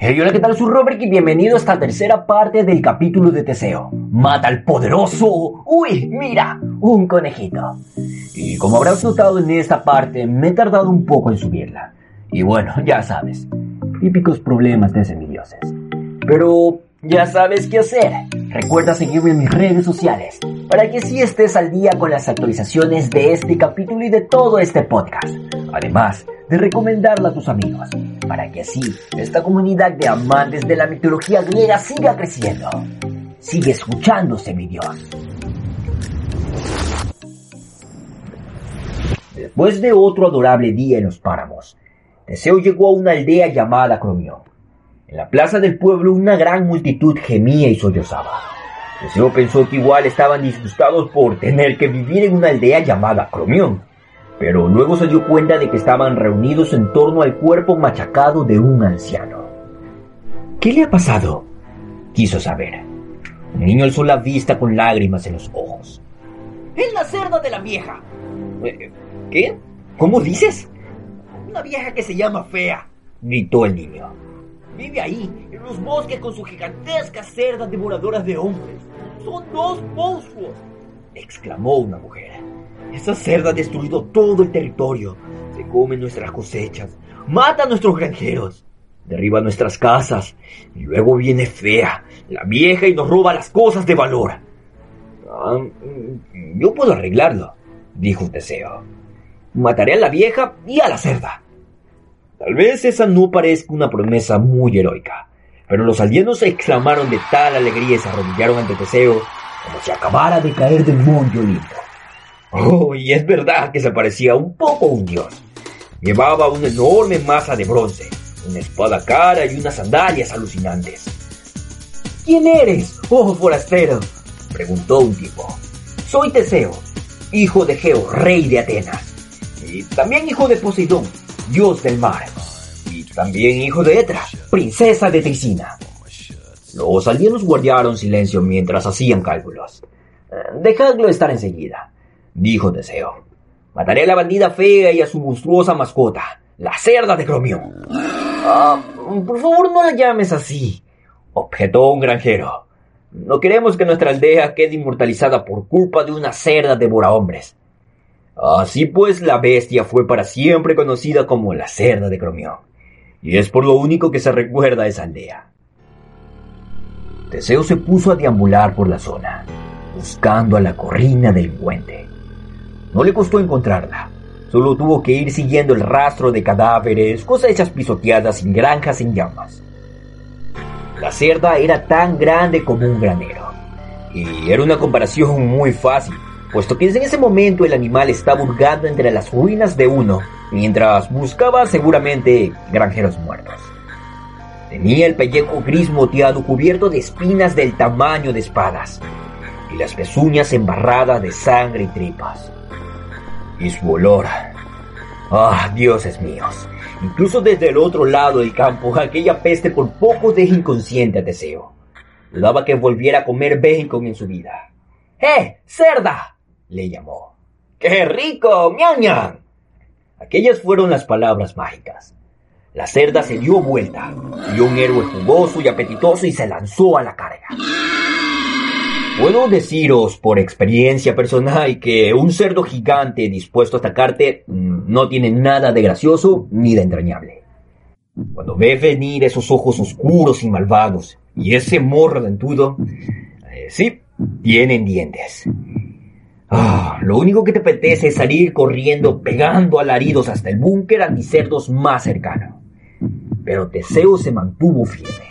Hey, hola, ¿qué tal? Soy Robert y bienvenido a esta tercera parte del capítulo de Teseo. Mata al poderoso. Uy, mira, un conejito. Y como habrás notado en esta parte, me he tardado un poco en subirla. Y bueno, ya sabes, típicos problemas de semidioses. Pero ya sabes qué hacer. Recuerda seguirme en mis redes sociales para que sí estés al día con las actualizaciones de este capítulo y de todo este podcast. Además de recomendarla a tus amigos, para que así esta comunidad de amantes de la mitología griega siga creciendo. Sigue escuchándose, mi Dios. Después de otro adorable día en los páramos, Teseo llegó a una aldea llamada Cromión. En la plaza del pueblo una gran multitud gemía y sollozaba. Teseo pensó que igual estaban disgustados por tener que vivir en una aldea llamada Cromión, pero luego se dio cuenta de que estaban reunidos en torno al cuerpo machacado de un anciano. ¿Qué le ha pasado? Quiso saber. Un niño alzó la vista con lágrimas en los ojos. Es la cerda de la vieja. Eh, ¿Qué? ¿Cómo dices? Una vieja que se llama Fea. gritó el niño. Vive ahí, en los bosques con sus gigantescas cerdas devoradoras de hombres. Son dos monstruos. exclamó una mujer. Esa cerda ha destruido todo el territorio. Se come nuestras cosechas, mata a nuestros granjeros, derriba nuestras casas. Y luego viene fea, la vieja, y nos roba las cosas de valor. Ah, mm, yo puedo arreglarlo, dijo Teseo. Mataré a la vieja y a la cerda. Tal vez esa no parezca una promesa muy heroica, pero los aldeanos exclamaron de tal alegría y se arrodillaron ante Teseo como si acabara de caer del monte Olimpo. Oh, y es verdad que se parecía un poco a un dios. Llevaba una enorme masa de bronce, una espada cara y unas sandalias alucinantes. ¿Quién eres, oh forastero? preguntó un tipo. Soy Teseo, hijo de Geo, rey de Atenas, y también hijo de Poseidón, dios del mar, y también hijo de Etra, princesa de Tricina. Los aldeanos guardaron silencio mientras hacían cálculos. Eh, dejadlo estar enseguida dijo Teseo. Mataré a la bandida fea y a su monstruosa mascota, la cerda de Cromión. Ah, por favor, no la llames así, objetó un granjero. No queremos que nuestra aldea quede inmortalizada por culpa de una cerda devora hombres. Así pues, la bestia fue para siempre conocida como la cerda de Cromión, y es por lo único que se recuerda a esa aldea. Teseo se puso a deambular por la zona, buscando a la corrina del puente. No le costó encontrarla. Solo tuvo que ir siguiendo el rastro de cadáveres, cosechas pisoteadas y granjas en llamas. La cerda era tan grande como un granero. Y era una comparación muy fácil, puesto que en ese momento el animal estaba hurgando entre las ruinas de uno, mientras buscaba seguramente granjeros muertos. Tenía el pellejo gris moteado cubierto de espinas del tamaño de espadas, y las pezuñas embarradas de sangre y tripas y su olor. Ah, dioses míos. Incluso desde el otro lado del campo, aquella peste por poco deja inconsciente a Teseo. Dudaba que volviera a comer bacon en su vida. ¡Eh, cerda! le llamó. ¡Qué rico! ¡Miau, Aquellas fueron las palabras mágicas. La cerda se dio vuelta, vio un héroe jugoso y apetitoso y se lanzó a la carga. Puedo deciros por experiencia personal que un cerdo gigante dispuesto a atacarte mm, no tiene nada de gracioso ni de entrañable. Cuando ves venir esos ojos oscuros y malvados y ese morro dentudo, eh, sí, tienen dientes. Ah, lo único que te apetece es salir corriendo pegando alaridos hasta el búnker anticerdos más cercano. Pero Teseo se mantuvo firme.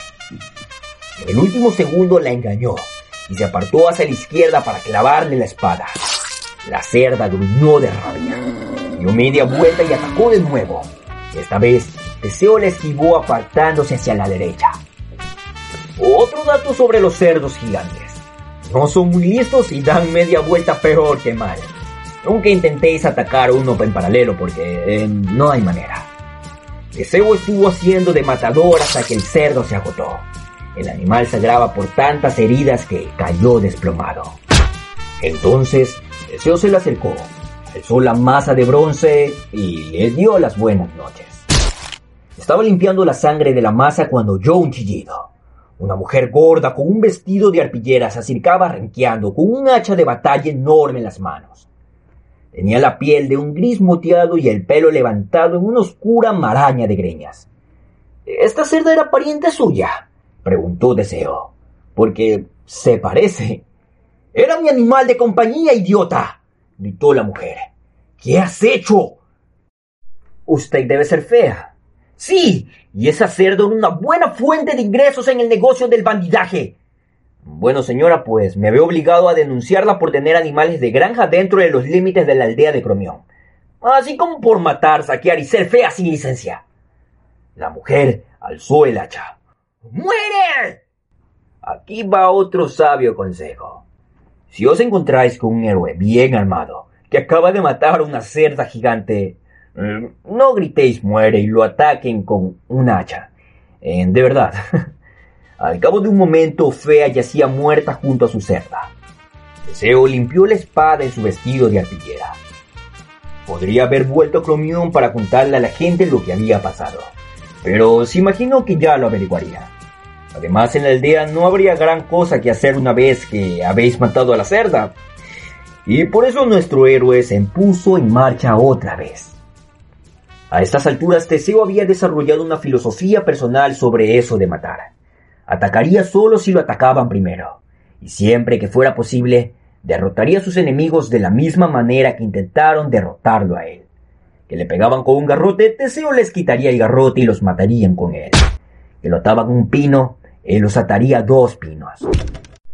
En el último segundo la engañó y se apartó hacia la izquierda para clavarle la espada. La cerda gruñó de rabia, dio media vuelta y atacó de nuevo. Esta vez, Teseo la esquivó apartándose hacia la derecha. Otro dato sobre los cerdos gigantes. No son muy listos y dan media vuelta peor que mal. Nunca intentéis atacar uno en paralelo porque eh, no hay manera. Teseo estuvo haciendo de matador hasta que el cerdo se agotó. El animal se por tantas heridas que cayó desplomado. Entonces, Teseo se le acercó, alzó la masa de bronce y le dio las buenas noches. Estaba limpiando la sangre de la masa cuando oyó un chillido. Una mujer gorda con un vestido de arpillera se acercaba renqueando con un hacha de batalla enorme en las manos. Tenía la piel de un gris moteado y el pelo levantado en una oscura maraña de greñas. ¿Esta cerda era pariente suya? Preguntó Deseo. Porque se parece. Era mi animal de compañía, idiota, gritó la mujer. ¿Qué has hecho? Usted debe ser fea. Sí, y es una buena fuente de ingresos en el negocio del bandidaje. Bueno, señora, pues me veo obligado a denunciarla por tener animales de granja dentro de los límites de la aldea de Cromión. Así como por matar, saquear y ser fea sin licencia. La mujer alzó el hacha. ¡Muere! Aquí va otro sabio consejo. Si os encontráis con un héroe bien armado, que acaba de matar a una cerda gigante, mm, no gritéis muere y lo ataquen con un hacha. Eh, de verdad. Al cabo de un momento, Fea yacía muerta junto a su cerda. Deseo limpió la espada en su vestido de artillera. Podría haber vuelto a Cromión para contarle a la gente lo que había pasado, pero se imaginó que ya lo averiguaría. Además, en la aldea no habría gran cosa que hacer una vez que habéis matado a la cerda. Y por eso nuestro héroe se impuso en marcha otra vez. A estas alturas, Teseo había desarrollado una filosofía personal sobre eso de matar. Atacaría solo si lo atacaban primero, y siempre que fuera posible, derrotaría a sus enemigos de la misma manera que intentaron derrotarlo a él. Que le pegaban con un garrote, Teseo les quitaría el garrote y los matarían con él. Que lo ataban un pino, él los ataría dos pinos.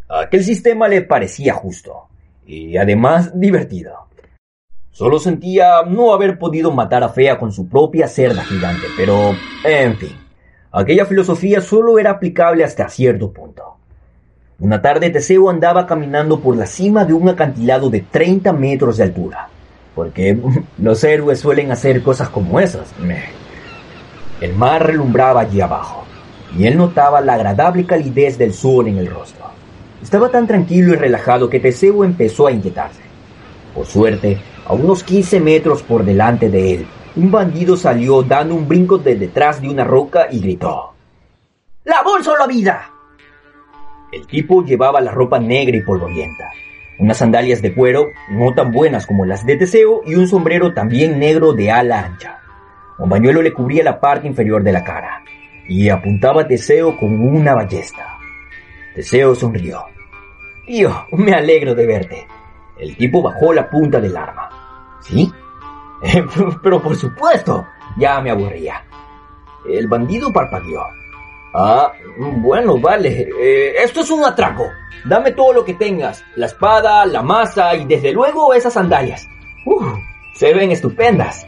Aquel sistema le parecía justo, y además divertido. Solo sentía no haber podido matar a Fea con su propia cerda gigante, pero, en fin. Aquella filosofía solo era aplicable hasta cierto punto. Una tarde Teseo andaba caminando por la cima de un acantilado de 30 metros de altura, porque los héroes suelen hacer cosas como esas. El mar relumbraba allí abajo, y él notaba la agradable calidez del sol en el rostro. Estaba tan tranquilo y relajado que Teseo empezó a inquietarse. Por suerte, a unos 15 metros por delante de él, un bandido salió dando un brinco de detrás de una roca y gritó. ¡La bolsa o la vida! El tipo llevaba la ropa negra y polvorienta, unas sandalias de cuero no tan buenas como las de Teseo y un sombrero también negro de ala ancha. Un bañuelo le cubría la parte inferior de la cara y apuntaba a Teseo con una ballesta. Teseo sonrió. Tío, me alegro de verte. El tipo bajó la punta del arma. ¿Sí? Pero por supuesto, ya me aburría. El bandido parpadeó. Ah, bueno, vale. Eh, esto es un atraco. Dame todo lo que tengas. La espada, la masa y desde luego esas sandalias. Uf, se ven estupendas.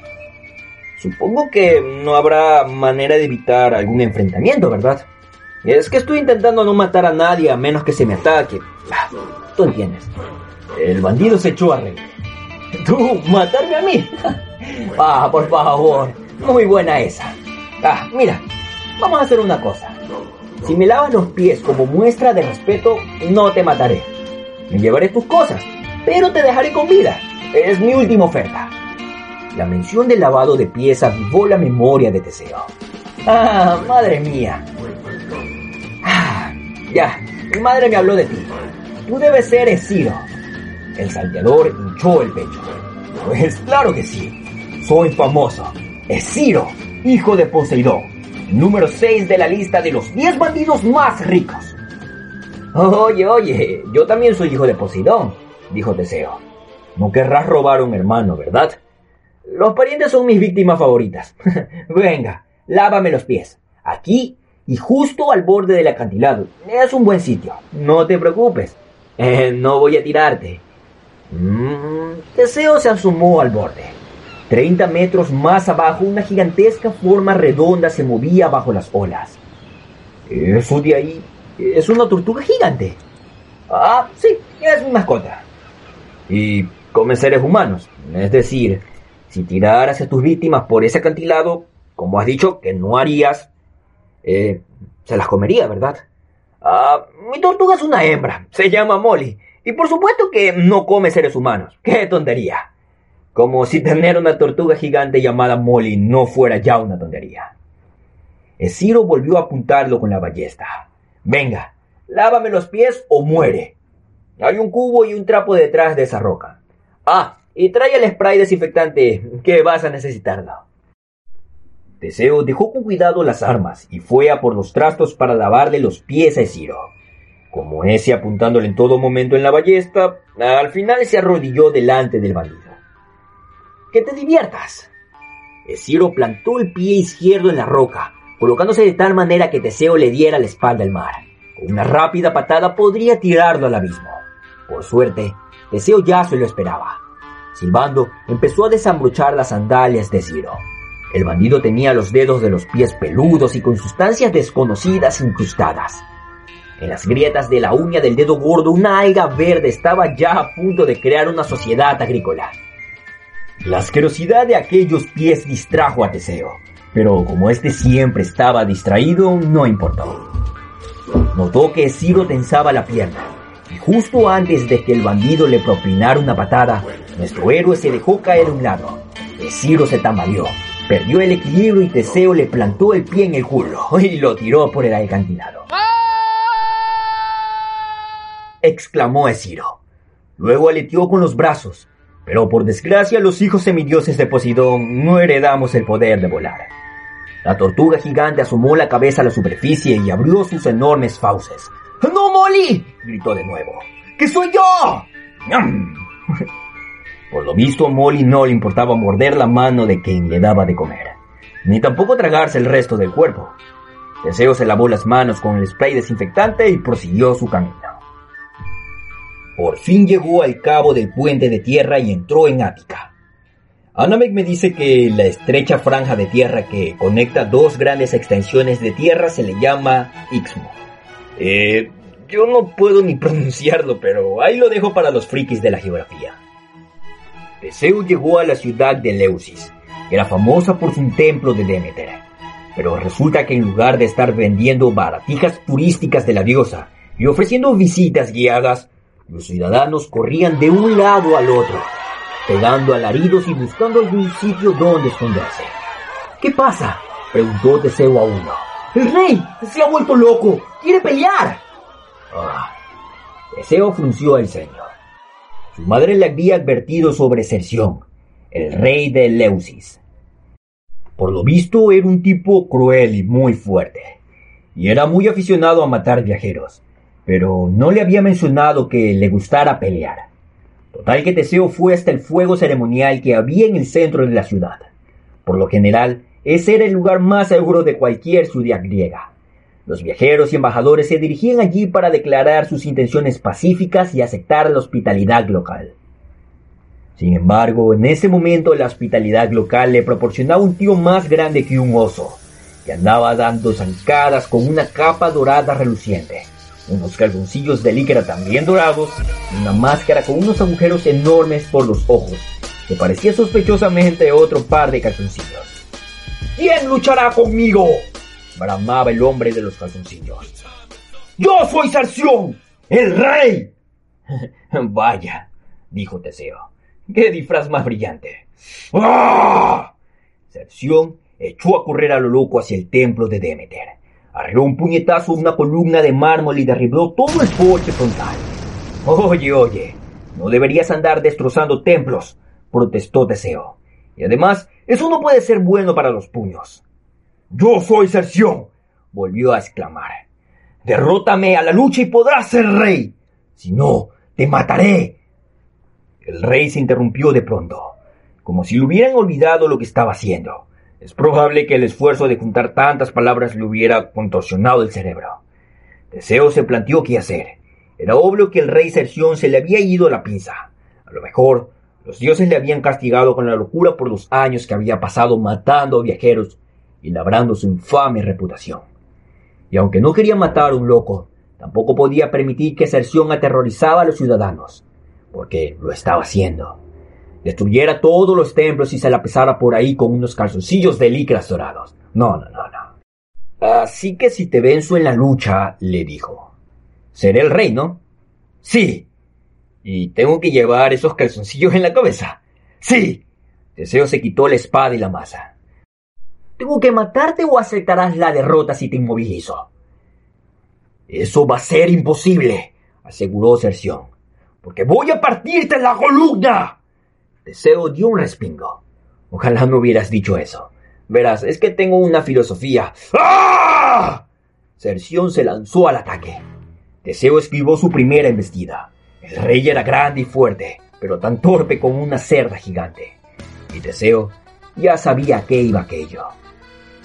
Supongo que no habrá manera de evitar algún enfrentamiento, ¿verdad? Es que estoy intentando no matar a nadie a menos que se me ataque. Ah, tú entiendes. El bandido se echó a reír. ¿Tú matarme a mí? Ah, por favor. Muy buena esa. Ah, mira, vamos a hacer una cosa. Si me lavas los pies como muestra de respeto, no te mataré. Me llevaré tus cosas, pero te dejaré con vida. Es mi última oferta. La mención del lavado de pies avivó la memoria de Teseo. Ah, madre mía. Ah, ya, mi madre me habló de ti. Tú debes ser Esciro. El salteador hinchó el pecho. Pues claro que sí. Soy famoso. Es Ciro, hijo de Poseidón, número 6 de la lista de los 10 bandidos más ricos. Oye, oye, yo también soy hijo de Poseidón, dijo Teseo. No querrás robar a un hermano, ¿verdad? Los parientes son mis víctimas favoritas. Venga, lávame los pies. Aquí y justo al borde del acantilado. Es un buen sitio. No te preocupes. Eh, no voy a tirarte. Mm, Teseo se asomó al borde. Treinta metros más abajo, una gigantesca forma redonda se movía bajo las olas. Eso de ahí es una tortuga gigante. Ah, sí, es una mascota. Y come seres humanos. Es decir, si tiraras a tus víctimas por ese acantilado, como has dicho que no harías, eh, se las comería, ¿verdad? Ah, mi tortuga es una hembra, se llama Molly, y por supuesto que no come seres humanos. ¡Qué tontería! Como si tener una tortuga gigante llamada Molly no fuera ya una tontería. Esciro volvió a apuntarlo con la ballesta. Venga, lávame los pies o muere. Hay un cubo y un trapo detrás de esa roca. Ah, y trae el spray desinfectante, que vas a necesitarlo. Teseo dejó con cuidado las armas y fue a por los trastos para lavarle los pies a Esciro. Como ese apuntándole en todo momento en la ballesta, al final se arrodilló delante del bandido. ¡Que te diviertas! Esciro plantó el pie izquierdo en la roca, colocándose de tal manera que Teseo le diera la espalda al mar. Con una rápida patada podría tirarlo al abismo. Por suerte, Teseo ya se lo esperaba. Silbando, empezó a desambrochar las sandalias de Ciro. El bandido tenía los dedos de los pies peludos y con sustancias desconocidas incrustadas. En las grietas de la uña del dedo gordo una alga verde estaba ya a punto de crear una sociedad agrícola. La asquerosidad de aquellos pies distrajo a Teseo, pero como éste siempre estaba distraído, no importó. Notó que Ciro tensaba la pierna, y justo antes de que el bandido le propinara una patada, nuestro héroe se dejó caer a un lado. Ciro se tambaleó, perdió el equilibrio y Teseo le plantó el pie en el culo y lo tiró por el alcantilado exclamó Esciro. Luego aleteó con los brazos, pero por desgracia los hijos semidioses de Poseidón no heredamos el poder de volar. La tortuga gigante asomó la cabeza a la superficie y abrió sus enormes fauces. ¡No, Molly! gritó de nuevo. ¡Que soy yo! Por lo visto, Molly no le importaba morder la mano de quien le daba de comer, ni tampoco tragarse el resto del cuerpo. Teseo se lavó las manos con el spray desinfectante y prosiguió su camino. Por fin llegó al cabo del puente de tierra y entró en Ática. Anamek me dice que la estrecha franja de tierra que conecta dos grandes extensiones de tierra se le llama Ixmo. Eh, yo no puedo ni pronunciarlo, pero ahí lo dejo para los frikis de la geografía. Teseo llegó a la ciudad de Leusis, que era famosa por su templo de Demeter. Pero resulta que en lugar de estar vendiendo baratijas turísticas de la diosa y ofreciendo visitas guiadas, los ciudadanos corrían de un lado al otro, pegando alaridos y buscando algún sitio donde esconderse. ¿Qué pasa? preguntó Teseo a uno. El rey se ha vuelto loco. Quiere pelear. Ah. Teseo frunció el ceño. Su madre le había advertido sobre Cerción, el rey de Leusis. Por lo visto era un tipo cruel y muy fuerte, y era muy aficionado a matar viajeros pero no le había mencionado que le gustara pelear. Total que Teseo fue hasta el fuego ceremonial que había en el centro de la ciudad. Por lo general, ese era el lugar más seguro de cualquier ciudad griega. Los viajeros y embajadores se dirigían allí para declarar sus intenciones pacíficas y aceptar la hospitalidad local. Sin embargo, en ese momento la hospitalidad local le proporcionaba un tío más grande que un oso, que andaba dando zancadas con una capa dorada reluciente unos calzoncillos de líquera también dorados y una máscara con unos agujeros enormes por los ojos, que parecía sospechosamente otro par de calzoncillos. ¿Quién luchará conmigo? Bramaba el hombre de los calzoncillos. ¡Yo soy Sarción, el rey! Vaya, dijo Teseo, qué disfraz más brillante. ¡Ah! echó a correr a lo loco hacia el templo de Demeter Arreó un puñetazo a una columna de mármol y derribó todo el porche frontal. Oye, oye, no deberías andar destrozando templos, protestó Teseo. Y además, eso no puede ser bueno para los puños. Yo soy Cerción, volvió a exclamar. Derrótame a la lucha y podrás ser rey. Si no, te mataré. El rey se interrumpió de pronto, como si le hubieran olvidado lo que estaba haciendo. Es probable que el esfuerzo de juntar tantas palabras le hubiera contorsionado el cerebro. Teseo se planteó qué hacer. Era obvio que el rey Cerción se le había ido la pinza. A lo mejor, los dioses le habían castigado con la locura por los años que había pasado matando a viajeros y labrando su infame reputación. Y aunque no quería matar a un loco, tampoco podía permitir que Cerción aterrorizaba a los ciudadanos, porque lo estaba haciendo destruyera todos los templos y se la pesara por ahí con unos calzoncillos de licras dorados. No, no, no, no. Así que si te venzo en la lucha, le dijo, seré el rey, ¿no? Sí. ¿Y tengo que llevar esos calzoncillos en la cabeza? Sí. Teseo se quitó la espada y la masa. ¿Tengo que matarte o aceptarás la derrota si te inmovilizo? Eso va a ser imposible, aseguró Cerción, porque voy a partirte la columna. Teseo dio un respingo. Ojalá no hubieras dicho eso. Verás, es que tengo una filosofía. ¡Ah! Cerción se lanzó al ataque. Teseo esquivó su primera embestida. El rey era grande y fuerte, pero tan torpe como una cerda gigante. Y Teseo ya sabía qué iba aquello.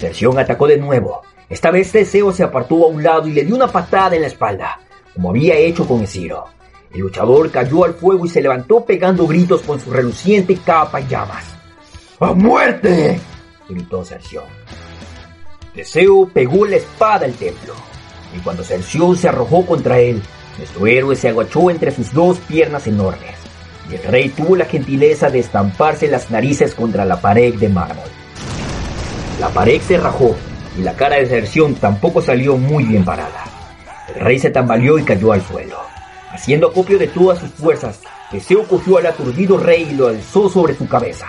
Cerción atacó de nuevo. Esta vez Teseo se apartó a un lado y le dio una patada en la espalda, como había hecho con Esciro. El luchador cayó al fuego y se levantó pegando gritos con su reluciente capa y llamas. ¡A muerte! gritó Cerción. Teseo pegó la espada al templo, y cuando Cerción se arrojó contra él, nuestro héroe se agachó entre sus dos piernas enormes, y el rey tuvo la gentileza de estamparse las narices contra la pared de mármol. La pared se rajó, y la cara de Cerción tampoco salió muy bien parada. El rey se tambaleó y cayó al suelo. Haciendo acopio de todas sus fuerzas, Teseo cogió al aturdido rey y lo alzó sobre su cabeza.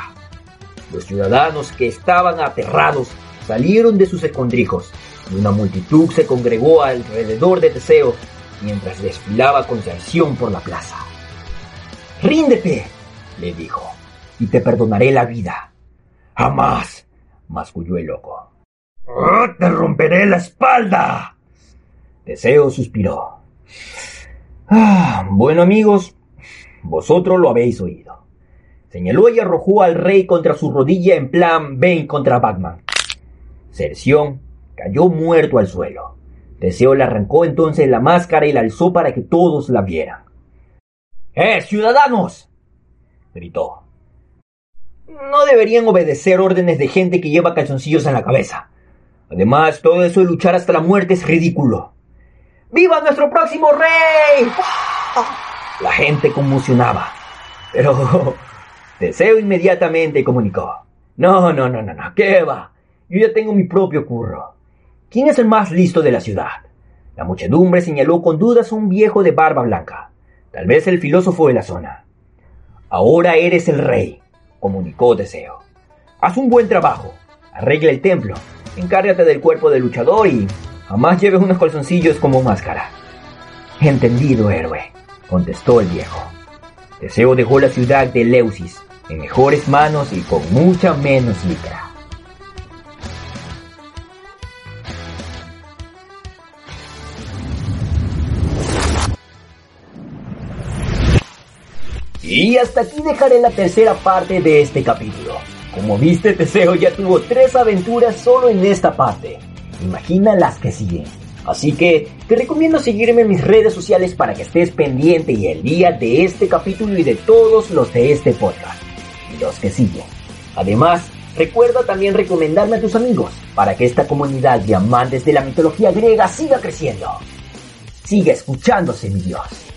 Los ciudadanos que estaban aterrados salieron de sus escondrijos y una multitud se congregó alrededor de Teseo mientras desfilaba con traición por la plaza. Ríndete, le dijo, y te perdonaré la vida. Jamás, masculló el loco. ¡Oh, te romperé la espalda. Teseo suspiró. Ah, bueno amigos, vosotros lo habéis oído. Señaló y arrojó al rey contra su rodilla en plan Bane contra Batman. Cerción cayó muerto al suelo. Teseo le arrancó entonces la máscara y la alzó para que todos la vieran. ¡Eh, ciudadanos! gritó. No deberían obedecer órdenes de gente que lleva calzoncillos en la cabeza. Además, todo eso de luchar hasta la muerte es ridículo. ¡Viva nuestro próximo rey! La gente conmocionaba. Pero Teseo inmediatamente comunicó. No, no, no, no, no, ¿qué va? Yo ya tengo mi propio curro. ¿Quién es el más listo de la ciudad? La muchedumbre señaló con dudas a un viejo de barba blanca, tal vez el filósofo de la zona. Ahora eres el rey, comunicó Teseo. Haz un buen trabajo, arregla el templo, encárgate del cuerpo del luchador y jamás lleves unos calzoncillos como máscara. Entendido, héroe, contestó el viejo. Teseo dejó la ciudad de Leusis en mejores manos y con mucha menos licra. Y hasta aquí dejaré la tercera parte de este capítulo. Como viste, Teseo ya tuvo tres aventuras solo en esta parte. Imagina las que siguen. Así que te recomiendo seguirme en mis redes sociales para que estés pendiente y el día de este capítulo y de todos los de este podcast. Y los que siguen. Además, recuerda también recomendarme a tus amigos para que esta comunidad de amantes de la mitología griega siga creciendo. Sigue escuchándose, mi Dios.